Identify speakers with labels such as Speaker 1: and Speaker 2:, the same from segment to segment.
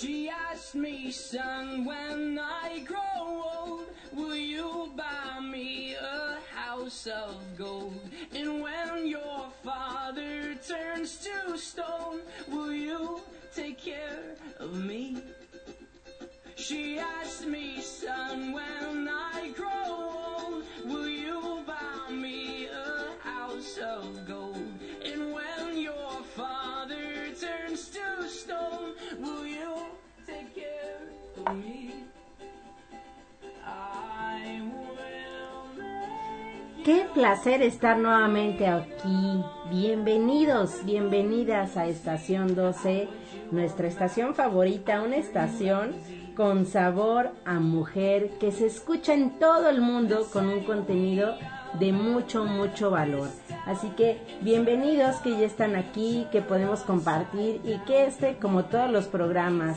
Speaker 1: She asked me, son, when I grow old, will you buy me a house of gold? And when your father turns to stone, will you take care of me? She asked me, son, when
Speaker 2: Qué placer estar nuevamente aquí. Bienvenidos, bienvenidas a Estación 12, nuestra estación favorita, una estación con sabor a mujer que se escucha en todo el mundo con un contenido de mucho, mucho valor. Así que bienvenidos que ya están aquí, que podemos compartir y que este, como todos los programas,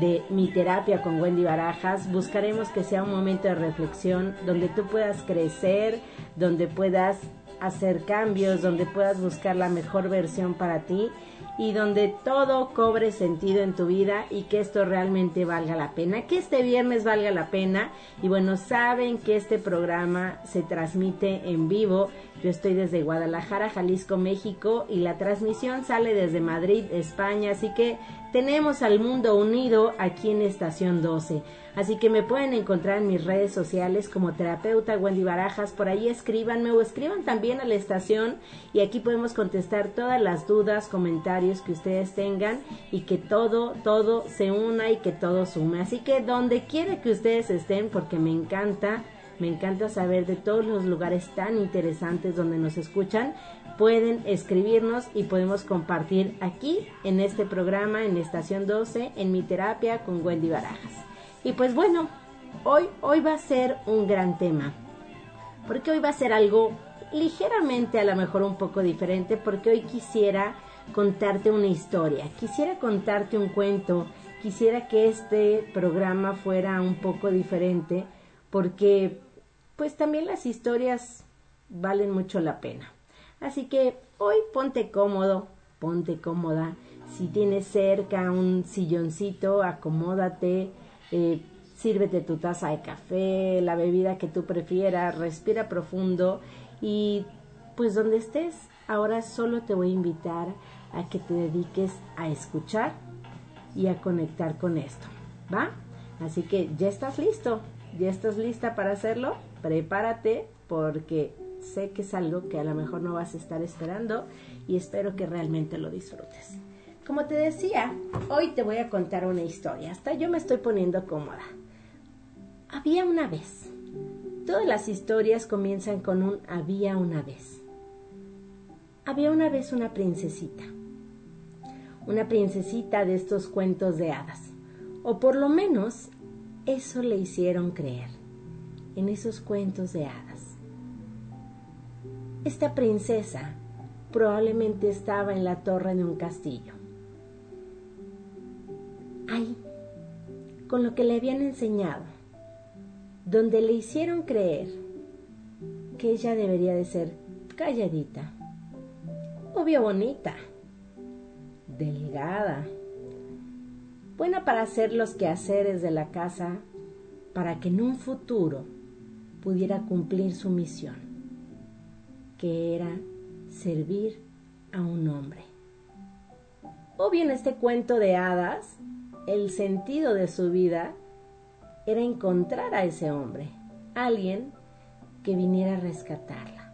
Speaker 2: de Mi Terapia con Wendy Barajas, buscaremos que sea un momento de reflexión donde tú puedas crecer, donde puedas hacer cambios, donde puedas buscar la mejor versión para ti y donde todo cobre sentido en tu vida y que esto realmente valga la pena, que este viernes valga la pena y bueno, saben que este programa se transmite en vivo. Yo estoy desde Guadalajara, Jalisco, México y la transmisión sale desde Madrid, España, así que tenemos al mundo unido aquí en Estación 12. Así que me pueden encontrar en mis redes sociales como terapeuta Wendy Barajas. Por ahí escríbanme o escriban también a la estación y aquí podemos contestar todas las dudas, comentarios que ustedes tengan y que todo, todo se una y que todo sume. Así que donde quiera que ustedes estén, porque me encanta, me encanta saber de todos los lugares tan interesantes donde nos escuchan, pueden escribirnos y podemos compartir aquí en este programa, en Estación 12, en mi terapia con Wendy Barajas. Y pues bueno, hoy, hoy va a ser un gran tema, porque hoy va a ser algo ligeramente a lo mejor un poco diferente, porque hoy quisiera contarte una historia, quisiera contarte un cuento, quisiera que este programa fuera un poco diferente, porque pues también las historias valen mucho la pena. Así que hoy ponte cómodo, ponte cómoda. Si tienes cerca un silloncito, acomódate, eh, sírvete tu taza de café, la bebida que tú prefieras, respira profundo y pues donde estés, ahora solo te voy a invitar a que te dediques a escuchar y a conectar con esto, ¿va? Así que ya estás listo, ya estás lista para hacerlo, prepárate porque sé que es algo que a lo mejor no vas a estar esperando y espero que realmente lo disfrutes. Como te decía, hoy te voy a contar una historia. Hasta yo me estoy poniendo cómoda. Había una vez. Todas las historias comienzan con un había una vez. Había una vez una princesita. Una princesita de estos cuentos de hadas. O por lo menos eso le hicieron creer en esos cuentos de hadas. Esta princesa probablemente estaba en la torre de un castillo. Ahí, con lo que le habían enseñado, donde le hicieron creer que ella debería de ser calladita, obvio bonita, delgada, buena para hacer los quehaceres de la casa para que en un futuro pudiera cumplir su misión, que era servir a un hombre. Obvio en este cuento de hadas, el sentido de su vida era encontrar a ese hombre, alguien que viniera a rescatarla,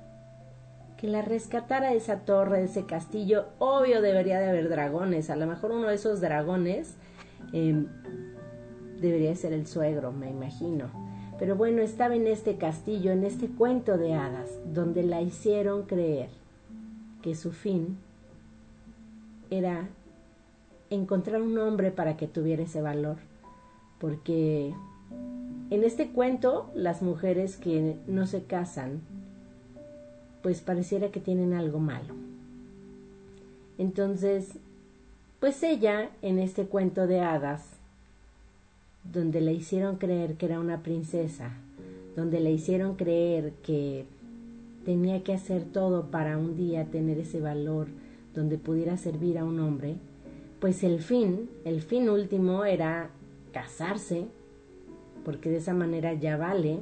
Speaker 2: que la rescatara de esa torre, de ese castillo. Obvio debería de haber dragones, a lo mejor uno de esos dragones eh, debería ser el suegro, me imagino. Pero bueno, estaba en este castillo, en este cuento de hadas, donde la hicieron creer que su fin era encontrar un hombre para que tuviera ese valor. Porque en este cuento las mujeres que no se casan, pues pareciera que tienen algo malo. Entonces, pues ella, en este cuento de hadas, donde le hicieron creer que era una princesa, donde le hicieron creer que tenía que hacer todo para un día tener ese valor, donde pudiera servir a un hombre, pues el fin, el fin último era casarse, porque de esa manera ya vale.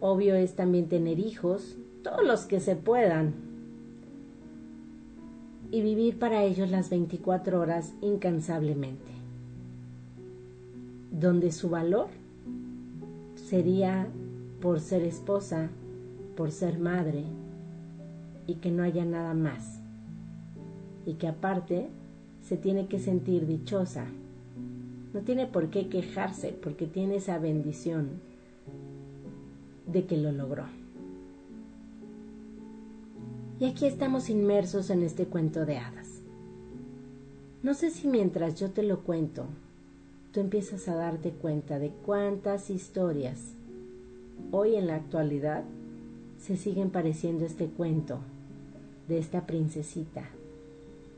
Speaker 2: Obvio es también tener hijos, todos los que se puedan. Y vivir para ellos las 24 horas incansablemente. Donde su valor sería por ser esposa, por ser madre, y que no haya nada más. Y que aparte se tiene que sentir dichosa. No tiene por qué quejarse porque tiene esa bendición de que lo logró. Y aquí estamos inmersos en este cuento de hadas. No sé si mientras yo te lo cuento, empiezas a darte cuenta de cuántas historias hoy en la actualidad se siguen pareciendo este cuento de esta princesita,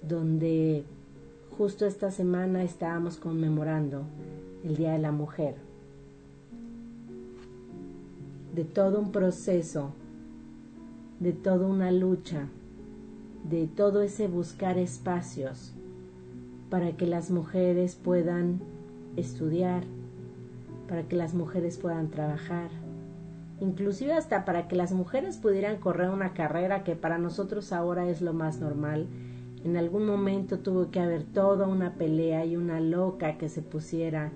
Speaker 2: donde justo esta semana estábamos conmemorando el Día de la Mujer, de todo un proceso, de toda una lucha, de todo ese buscar espacios para que las mujeres puedan estudiar, para que las mujeres puedan trabajar, inclusive hasta para que las mujeres pudieran correr una carrera que para nosotros ahora es lo más normal en algún momento tuvo que haber toda una pelea y una loca que se pusiera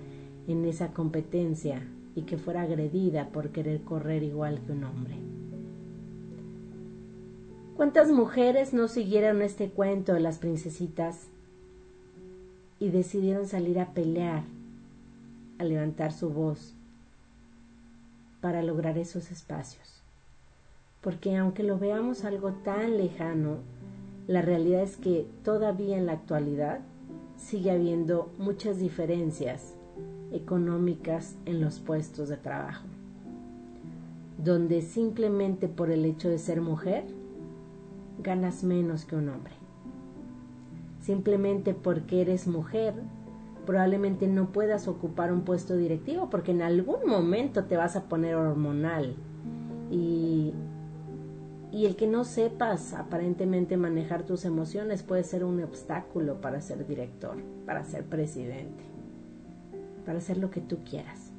Speaker 2: en esa competencia y que fuera agredida por querer correr igual que un hombre. ¿Cuántas mujeres no siguieron este cuento de las princesitas y decidieron salir a pelear, a levantar su voz para lograr esos espacios? Porque aunque lo veamos algo tan lejano, la realidad es que todavía en la actualidad sigue habiendo muchas diferencias económicas en los puestos de trabajo, donde simplemente por el hecho de ser mujer ganas menos que un hombre. Simplemente porque eres mujer, probablemente no puedas ocupar un puesto directivo porque en algún momento te vas a poner hormonal y y el que no sepas aparentemente manejar tus emociones puede ser un obstáculo para ser director, para ser presidente, para hacer lo que tú quieras.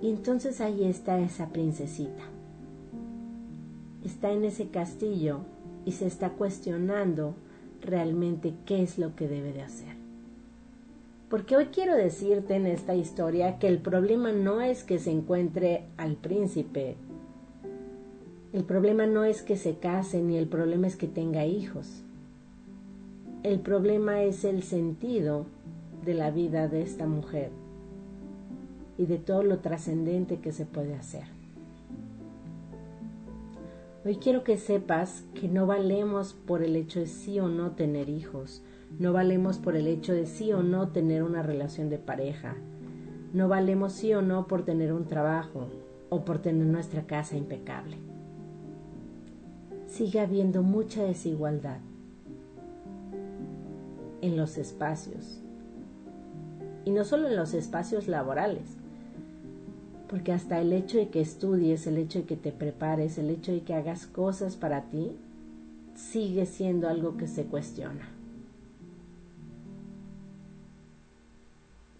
Speaker 2: Y entonces ahí está esa princesita. Está en ese castillo y se está cuestionando realmente qué es lo que debe de hacer. Porque hoy quiero decirte en esta historia que el problema no es que se encuentre al príncipe el problema no es que se case ni el problema es que tenga hijos. El problema es el sentido de la vida de esta mujer y de todo lo trascendente que se puede hacer. Hoy quiero que sepas que no valemos por el hecho de sí o no tener hijos, no valemos por el hecho de sí o no tener una relación de pareja, no valemos sí o no por tener un trabajo o por tener nuestra casa impecable. Sigue habiendo mucha desigualdad en los espacios. Y no solo en los espacios laborales, porque hasta el hecho de que estudies, el hecho de que te prepares, el hecho de que hagas cosas para ti, sigue siendo algo que se cuestiona.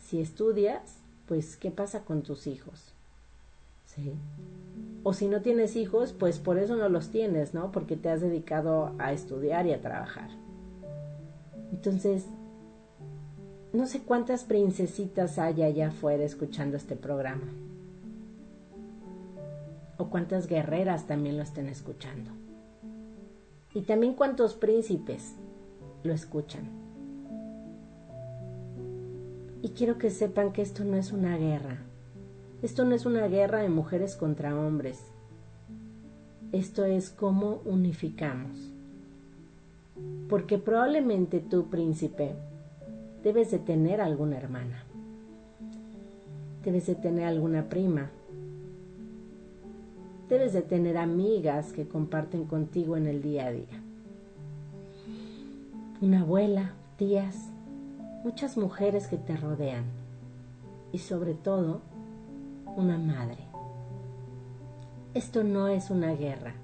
Speaker 2: Si estudias, pues ¿qué pasa con tus hijos? ¿Sí? O si no tienes hijos, pues por eso no los tienes, ¿no? Porque te has dedicado a estudiar y a trabajar. Entonces, no sé cuántas princesitas hay allá afuera escuchando este programa. O cuántas guerreras también lo estén escuchando. Y también cuántos príncipes lo escuchan. Y quiero que sepan que esto no es una guerra. Esto no es una guerra de mujeres contra hombres. Esto es cómo unificamos. Porque probablemente tú, príncipe, debes de tener alguna hermana. Debes de tener alguna prima. Debes de tener amigas que comparten contigo en el día a día. Una abuela, tías, muchas mujeres que te rodean. Y sobre todo, una madre. Esto no es una guerra.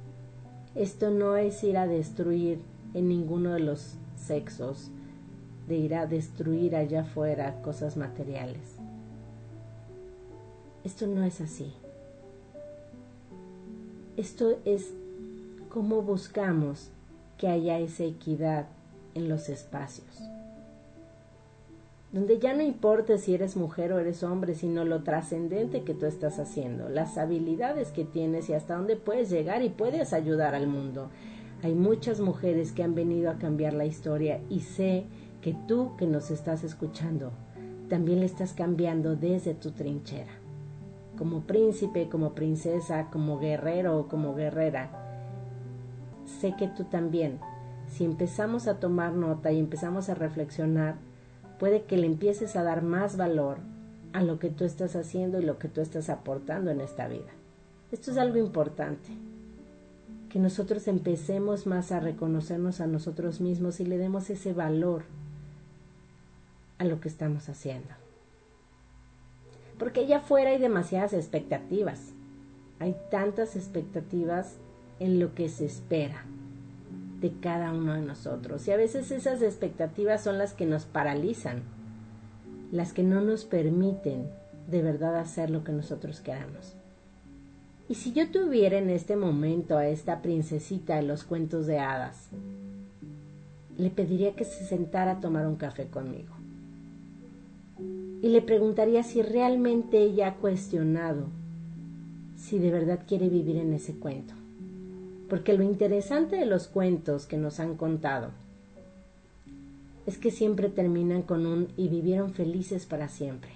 Speaker 2: Esto no es ir a destruir en ninguno de los sexos de ir a destruir allá afuera cosas materiales. Esto no es así. Esto es cómo buscamos que haya esa equidad en los espacios. Donde ya no importa si eres mujer o eres hombre, sino lo trascendente que tú estás haciendo, las habilidades que tienes y hasta dónde puedes llegar y puedes ayudar al mundo. Hay muchas mujeres que han venido a cambiar la historia y sé que tú que nos estás escuchando también le estás cambiando desde tu trinchera. Como príncipe, como princesa, como guerrero o como guerrera. Sé que tú también, si empezamos a tomar nota y empezamos a reflexionar, puede que le empieces a dar más valor a lo que tú estás haciendo y lo que tú estás aportando en esta vida. Esto es algo importante, que nosotros empecemos más a reconocernos a nosotros mismos y le demos ese valor a lo que estamos haciendo. Porque allá afuera hay demasiadas expectativas, hay tantas expectativas en lo que se espera de cada uno de nosotros. Y a veces esas expectativas son las que nos paralizan, las que no nos permiten de verdad hacer lo que nosotros queramos. Y si yo tuviera en este momento a esta princesita de los cuentos de hadas, le pediría que se sentara a tomar un café conmigo. Y le preguntaría si realmente ella ha cuestionado si de verdad quiere vivir en ese cuento. Porque lo interesante de los cuentos que nos han contado es que siempre terminan con un y vivieron felices para siempre.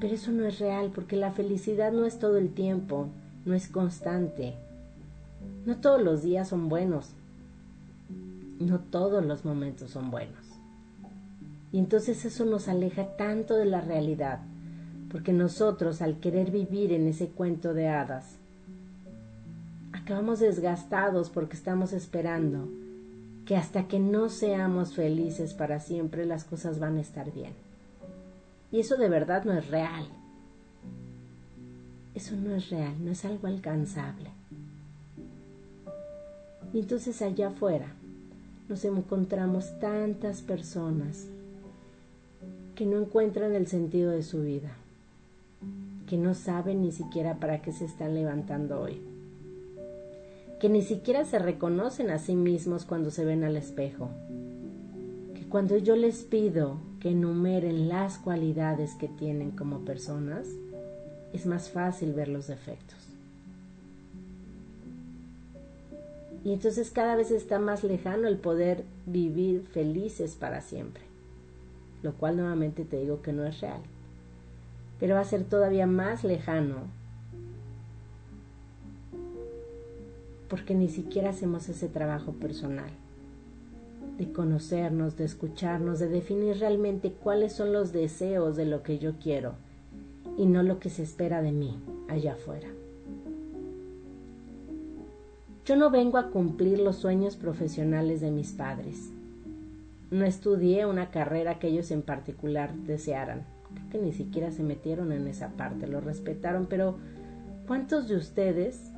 Speaker 2: Pero eso no es real porque la felicidad no es todo el tiempo, no es constante. No todos los días son buenos. No todos los momentos son buenos. Y entonces eso nos aleja tanto de la realidad, porque nosotros al querer vivir en ese cuento de hadas, acabamos desgastados porque estamos esperando que hasta que no seamos felices para siempre las cosas van a estar bien. Y eso de verdad no es real. Eso no es real, no es algo alcanzable. Y entonces allá afuera nos encontramos tantas personas que no encuentran el sentido de su vida, que no saben ni siquiera para qué se están levantando hoy que ni siquiera se reconocen a sí mismos cuando se ven al espejo, que cuando yo les pido que enumeren las cualidades que tienen como personas, es más fácil ver los defectos. Y entonces cada vez está más lejano el poder vivir felices para siempre, lo cual nuevamente te digo que no es real, pero va a ser todavía más lejano porque ni siquiera hacemos ese trabajo personal, de conocernos, de escucharnos, de definir realmente cuáles son los deseos de lo que yo quiero y no lo que se espera de mí allá afuera. Yo no vengo a cumplir los sueños profesionales de mis padres. No estudié una carrera que ellos en particular desearan. Creo que ni siquiera se metieron en esa parte, lo respetaron, pero ¿cuántos de ustedes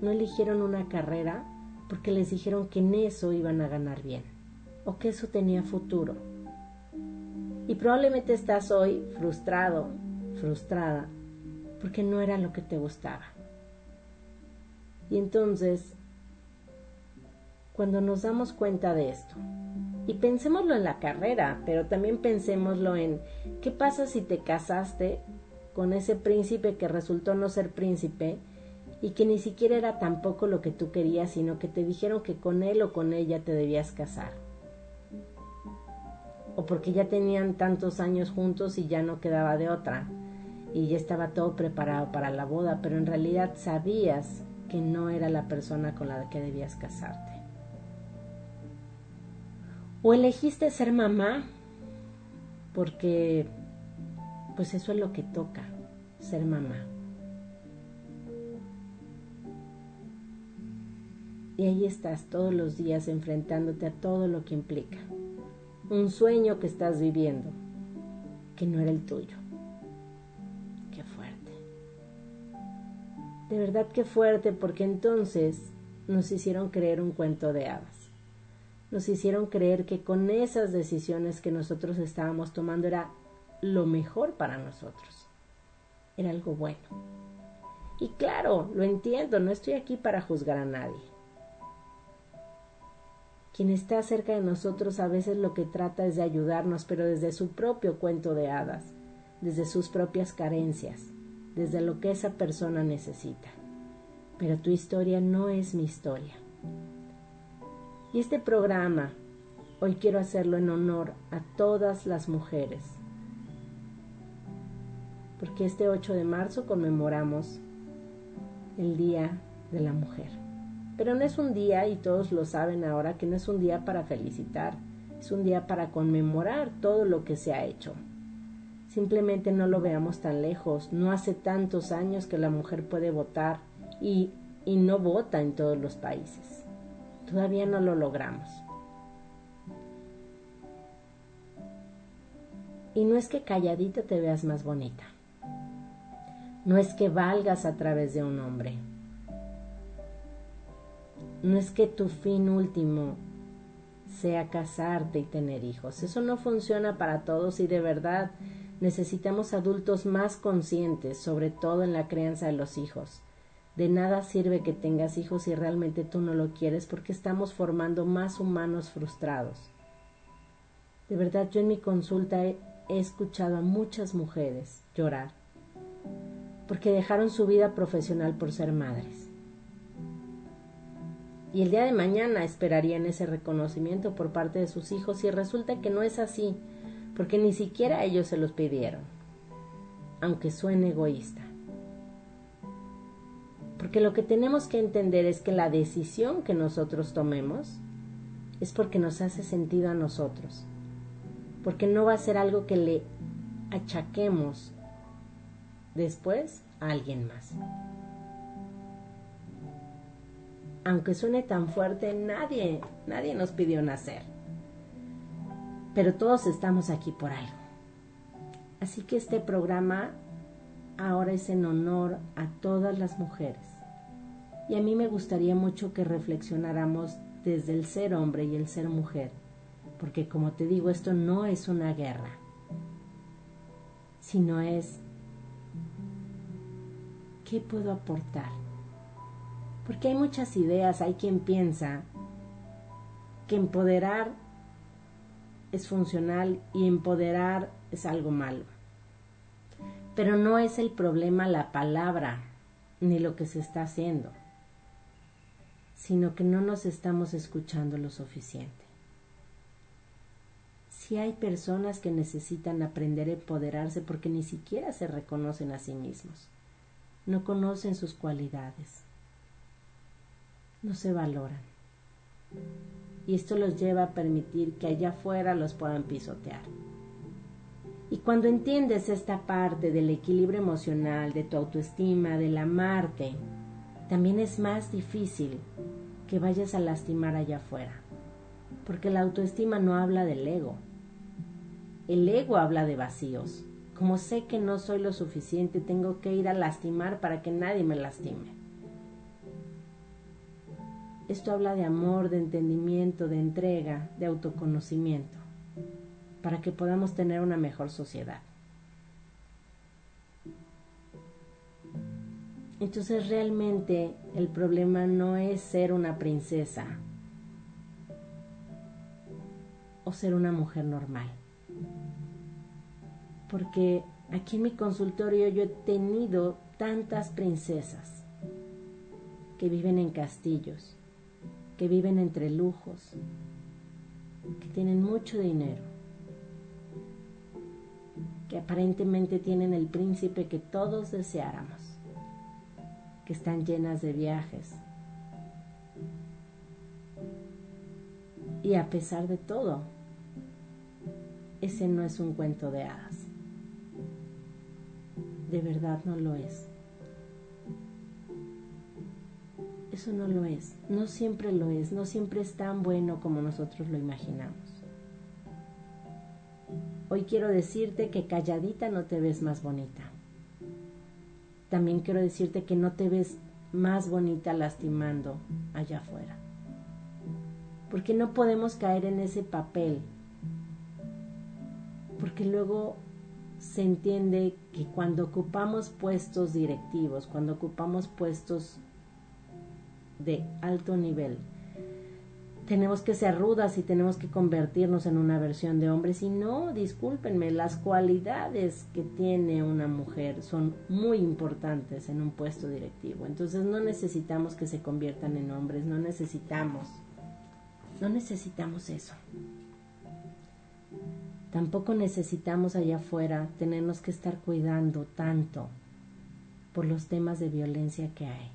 Speaker 2: no eligieron una carrera porque les dijeron que en eso iban a ganar bien o que eso tenía futuro. Y probablemente estás hoy frustrado, frustrada, porque no era lo que te gustaba. Y entonces, cuando nos damos cuenta de esto, y pensémoslo en la carrera, pero también pensémoslo en qué pasa si te casaste con ese príncipe que resultó no ser príncipe y que ni siquiera era tampoco lo que tú querías, sino que te dijeron que con él o con ella te debías casar. O porque ya tenían tantos años juntos y ya no quedaba de otra, y ya estaba todo preparado para la boda, pero en realidad sabías que no era la persona con la que debías casarte. O elegiste ser mamá porque pues eso es lo que toca, ser mamá. Y ahí estás todos los días enfrentándote a todo lo que implica. Un sueño que estás viviendo, que no era el tuyo. Qué fuerte. De verdad qué fuerte porque entonces nos hicieron creer un cuento de hadas. Nos hicieron creer que con esas decisiones que nosotros estábamos tomando era lo mejor para nosotros. Era algo bueno. Y claro, lo entiendo, no estoy aquí para juzgar a nadie. Quien está cerca de nosotros a veces lo que trata es de ayudarnos, pero desde su propio cuento de hadas, desde sus propias carencias, desde lo que esa persona necesita. Pero tu historia no es mi historia. Y este programa hoy quiero hacerlo en honor a todas las mujeres, porque este 8 de marzo conmemoramos el Día de la Mujer. Pero no es un día, y todos lo saben ahora, que no es un día para felicitar, es un día para conmemorar todo lo que se ha hecho. Simplemente no lo veamos tan lejos, no hace tantos años que la mujer puede votar y, y no vota en todos los países. Todavía no lo logramos. Y no es que calladita te veas más bonita. No es que valgas a través de un hombre. No es que tu fin último sea casarte y tener hijos. Eso no funciona para todos y de verdad necesitamos adultos más conscientes, sobre todo en la crianza de los hijos de nada sirve que tengas hijos si realmente tú no lo quieres porque estamos formando más humanos frustrados. De verdad, yo en mi consulta he, escuchado a muchas mujeres llorar porque dejaron su vida profesional por ser madres. Y el día de mañana esperarían ese reconocimiento por parte de sus hijos y resulta que no es así, porque ni siquiera ellos se los pidieron, aunque suene egoísta. Porque lo que tenemos que entender es que la decisión que nosotros tomemos es porque nos hace sentido a nosotros. Porque no va a ser algo que le achaquemos después a alguien más. Aunque suene tan fuerte, nadie, nadie nos pidió nacer. Pero todos estamos aquí por algo. Así que este programa ahora es en honor a todas las mujeres y a mí me gustaría mucho que reflexionáramos desde el ser hombre y el ser mujer, porque como te digo, esto no es una guerra, sino es ¿qué puedo aportar? Porque hay muchas ideas, hay quien piensa que empoderar es funcional y empoderar es algo malo. Pero no es el problema la palabra ni lo que se está haciendo sino que no nos estamos escuchando lo suficiente. Si hay personas que necesitan aprender a empoderarse porque ni siquiera se reconocen a sí mismos, no conocen sus cualidades, no se valoran. Y esto los lleva a permitir que allá afuera los puedan pisotear. Y cuando entiendes esta parte del equilibrio emocional, de tu autoestima, del amarte, también es más difícil que vayas a lastimar allá afuera, porque la autoestima no habla del ego. El ego habla de vacíos. Como sé que no soy lo suficiente, tengo que ir a lastimar para que nadie me lastime. Esto habla de amor, de entendimiento, de entrega, de autoconocimiento, para que podamos tener una mejor sociedad. Entonces realmente el problema no es ser una princesa o ser una mujer normal. Porque aquí en mi consultorio yo he tenido tantas princesas que viven en castillos, que viven entre lujos, que tienen mucho dinero, que aparentemente tienen el príncipe que todos deseáramos están llenas de viajes. Y a pesar de todo, ese no es un cuento de hadas. De verdad no lo es. Eso no lo es. No siempre lo es. No siempre es tan bueno como nosotros lo imaginamos. Hoy quiero decirte que calladita no te ves más bonita también quiero decirte que no te ves más bonita lastimando allá afuera. Porque no podemos caer en ese papel. Porque luego se entiende que cuando ocupamos puestos directivos, cuando ocupamos puestos de alto nivel, tenemos que ser rudas y tenemos que convertirnos en una versión de hombres. Y no, discúlpenme, las cualidades que tiene una mujer son muy importantes en un puesto directivo. Entonces no necesitamos que se conviertan en hombres, no necesitamos, no necesitamos eso. Tampoco necesitamos allá afuera tenernos que estar cuidando tanto por los temas de violencia que hay,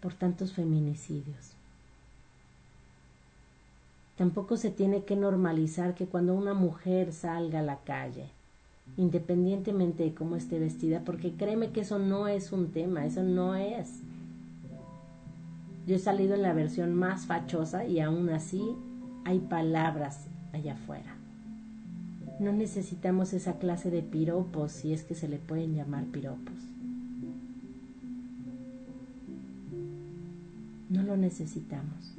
Speaker 2: por tantos feminicidios. Tampoco se tiene que normalizar que cuando una mujer salga a la calle, independientemente de cómo esté vestida, porque créeme que eso no es un tema, eso no es. Yo he salido en la versión más fachosa y aún así hay palabras allá afuera. No necesitamos esa clase de piropos, si es que se le pueden llamar piropos. No lo necesitamos.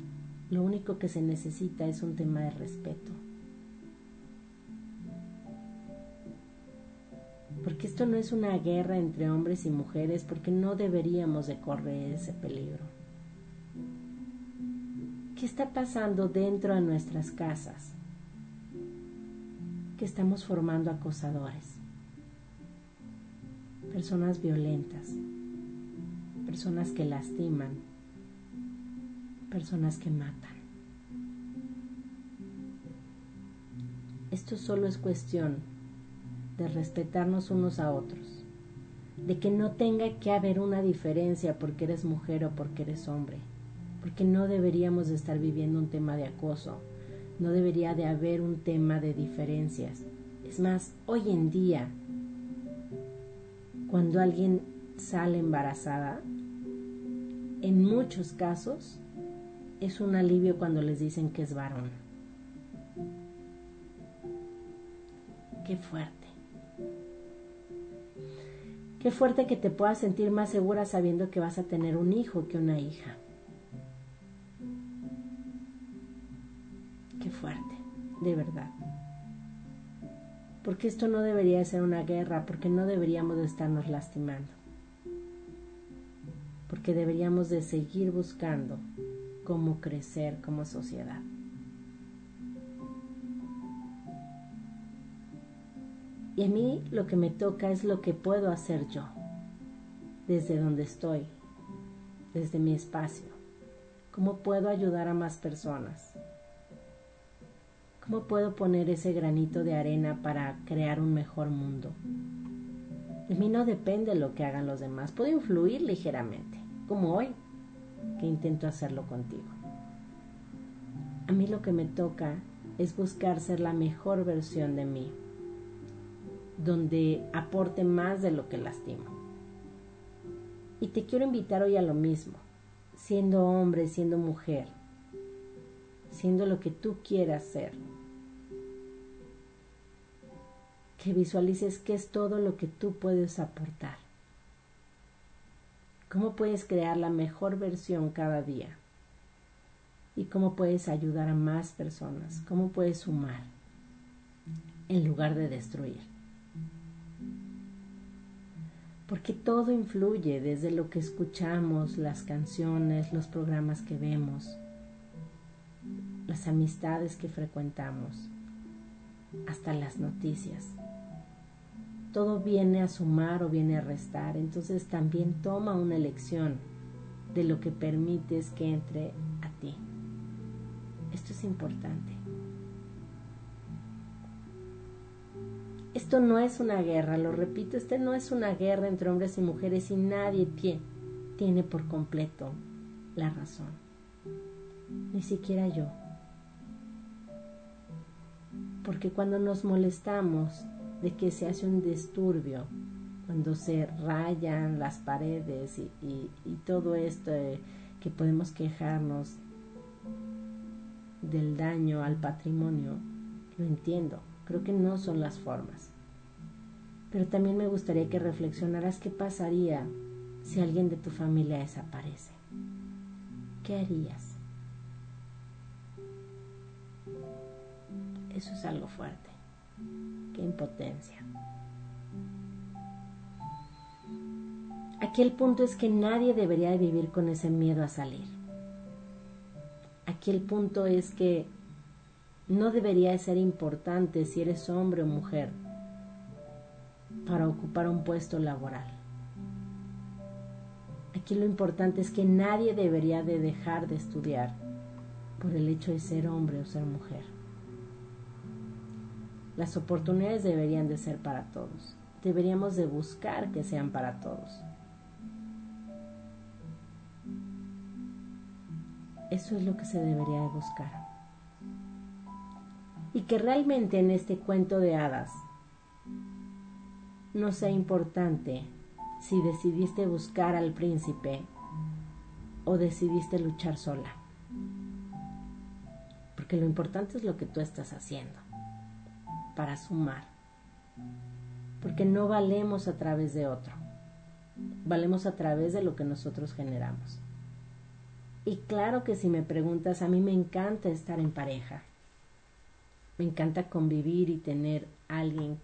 Speaker 2: Lo único que se necesita es un tema de respeto. Porque esto no es una guerra entre hombres y mujeres, porque no deberíamos de correr ese peligro. ¿Qué está pasando dentro de nuestras casas? que estamos formando acosadores, personas violentas, personas que lastiman, personas que matan. Esto solo es cuestión de respetarnos unos a otros, de que no tenga que haber una diferencia porque eres mujer o porque eres hombre, porque no deberíamos de estar viviendo un tema de acoso, no debería de haber un tema de diferencias. Es más, hoy en día, cuando alguien sale embarazada, en muchos casos es un alivio cuando les dicen que es varón. Qué fuerte. Qué fuerte que te puedas sentir más segura sabiendo que vas a tener un hijo que una hija. fuerte, de verdad. Porque esto no debería ser una guerra, porque no deberíamos de estarnos lastimando. Porque deberíamos de seguir buscando cómo crecer como sociedad. Y a mí lo que me toca es lo que puedo hacer yo, desde donde estoy, desde mi espacio. ¿Cómo puedo ayudar a más personas? ¿Cómo puedo poner ese granito de arena para crear un mejor mundo? De mí no depende lo que hagan los demás, puedo influir ligeramente, como hoy, que intento hacerlo contigo. A mí lo que me toca es buscar ser la mejor versión de mí, donde aporte más de lo que lastimo. Y te quiero invitar hoy a lo mismo, siendo hombre, siendo mujer, siendo lo que tú quieras ser que visualices qué es todo lo que tú puedes aportar. Cómo puedes crear la mejor versión cada día. Y cómo puedes ayudar a más personas. Cómo puedes sumar en lugar de destruir. Porque todo influye desde lo que escuchamos, las canciones, los programas que vemos, las amistades que frecuentamos, hasta las noticias todo viene a sumar o viene a restar. Entonces también toma una elección de lo que permites que entre a ti. Esto es importante. Esto no es una guerra, lo repito, este no es una guerra entre hombres y mujeres y nadie tiene por completo la razón. Ni siquiera yo. Porque cuando nos molestamos de que se hace un disturbio cuando se rayan las paredes y, todo esto que podemos quejarnos del daño al patrimonio, lo entiendo, creo que no son las formas. Pero también me gustaría que reflexionaras qué pasaría si alguien de tu familia desaparece. ¿Qué harías? Eso es algo fuerte. Impotencia. Aquí el punto es que nadie debería de vivir con ese miedo a salir. Aquí el punto es que no debería de ser importante si eres hombre o mujer para ocupar un puesto laboral. Aquí lo importante es que nadie debería de dejar de estudiar por el hecho de ser hombre o ser mujer. Las oportunidades deberían de ser para todos. Deberíamos de buscar que sean para todos. Eso es lo que se debería de buscar. Y que realmente en este cuento de hadas no sea importante si decidiste buscar al príncipe o decidiste luchar sola. Porque lo importante es lo que tú estás haciendo para sumar. Porque no valemos a través de otro. Valemos a través de lo que nosotros generamos. Y claro que si me preguntas, a mí me encanta estar en pareja. Me encanta convivir y tener alguien.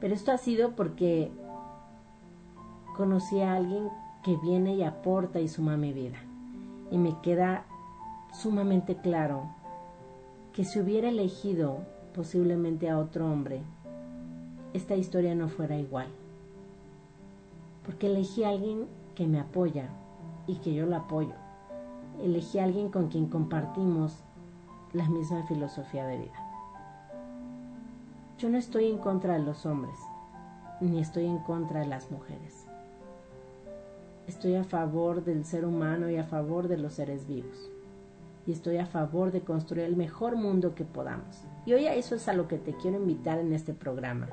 Speaker 2: Pero esto ha sido porque conocí a alguien que viene y aporta y suma mi vida. Y me queda sumamente claro que si hubiera elegido posiblemente a otro hombre, esta historia no fuera igual. Porque elegí a alguien que me apoya y que yo lo apoyo. Elegí a alguien con quien compartimos la misma filosofía de vida. Yo no estoy en contra de los hombres, ni estoy en contra de las mujeres. Estoy a favor del ser humano y a favor de los seres vivos. Y estoy a favor de construir el mejor mundo que podamos. Y hoy a eso es a lo que te quiero invitar en este programa.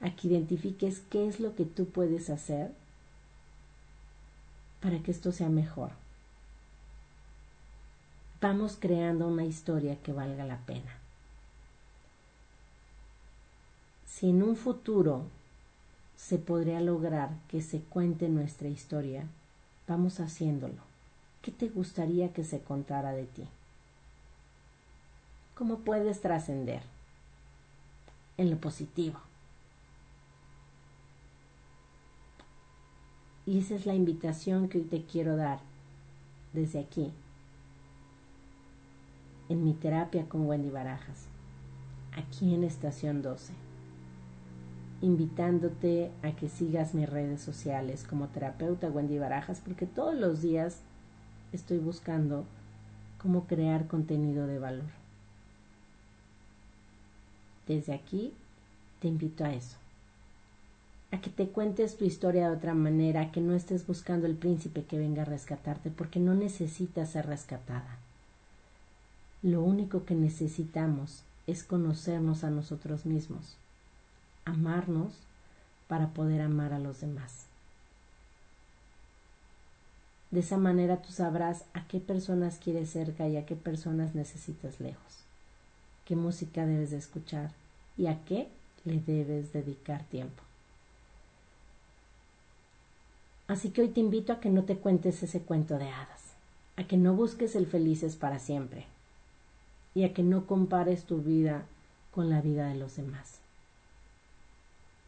Speaker 2: A que identifiques qué es lo que tú puedes hacer para que esto sea mejor. Vamos creando una historia que valga la pena. Si en un futuro se podría lograr que se cuente nuestra historia, vamos haciéndolo. ¿Qué te gustaría que se contara de ti? ¿Cómo puedes trascender? En lo positivo. Y esa es la invitación que hoy te quiero dar desde aquí, en mi terapia con Wendy Barajas, aquí en Estación 12 invitándote a que sigas mis redes sociales como terapeuta Wendy Barajas, porque todos los días estoy buscando cómo crear contenido de valor. Desde aquí te invito a eso, a que te cuentes tu historia de otra manera, a que no estés buscando el príncipe que venga a rescatarte, porque no necesitas ser rescatada. Lo único que necesitamos es conocernos a nosotros mismos amarnos para poder amar a los demás. De esa manera tú sabrás a qué personas quieres cerca y a qué personas necesitas lejos, qué música debes de escuchar y a qué le debes dedicar tiempo. Así que hoy te invito a que no te cuentes ese cuento de hadas, a que no busques el felices para siempre y a que no compares tu vida con la vida de los demás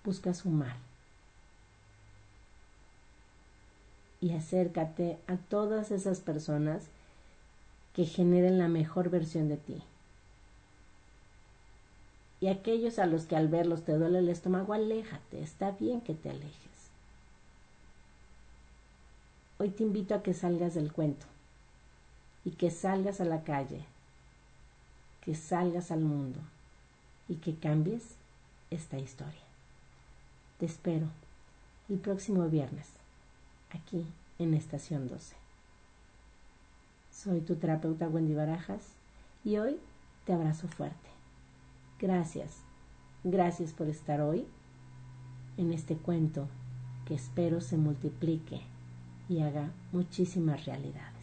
Speaker 2: busca sumar. Y acércate a todas esas personas que generen la mejor versión de ti. Y aquellos a los que al verlos te duele el estómago, aléjate, está bien que te alejes. Hoy te invito a que salgas del cuento y que salgas a la calle, que salgas al mundo y que cambies esta historia. Te espero el próximo viernes, aquí en Estación 12. Soy tu terapeuta Wendy Barajas y hoy te abrazo fuerte. Gracias, gracias por estar hoy en este cuento que espero se multiplique y haga muchísima realidad.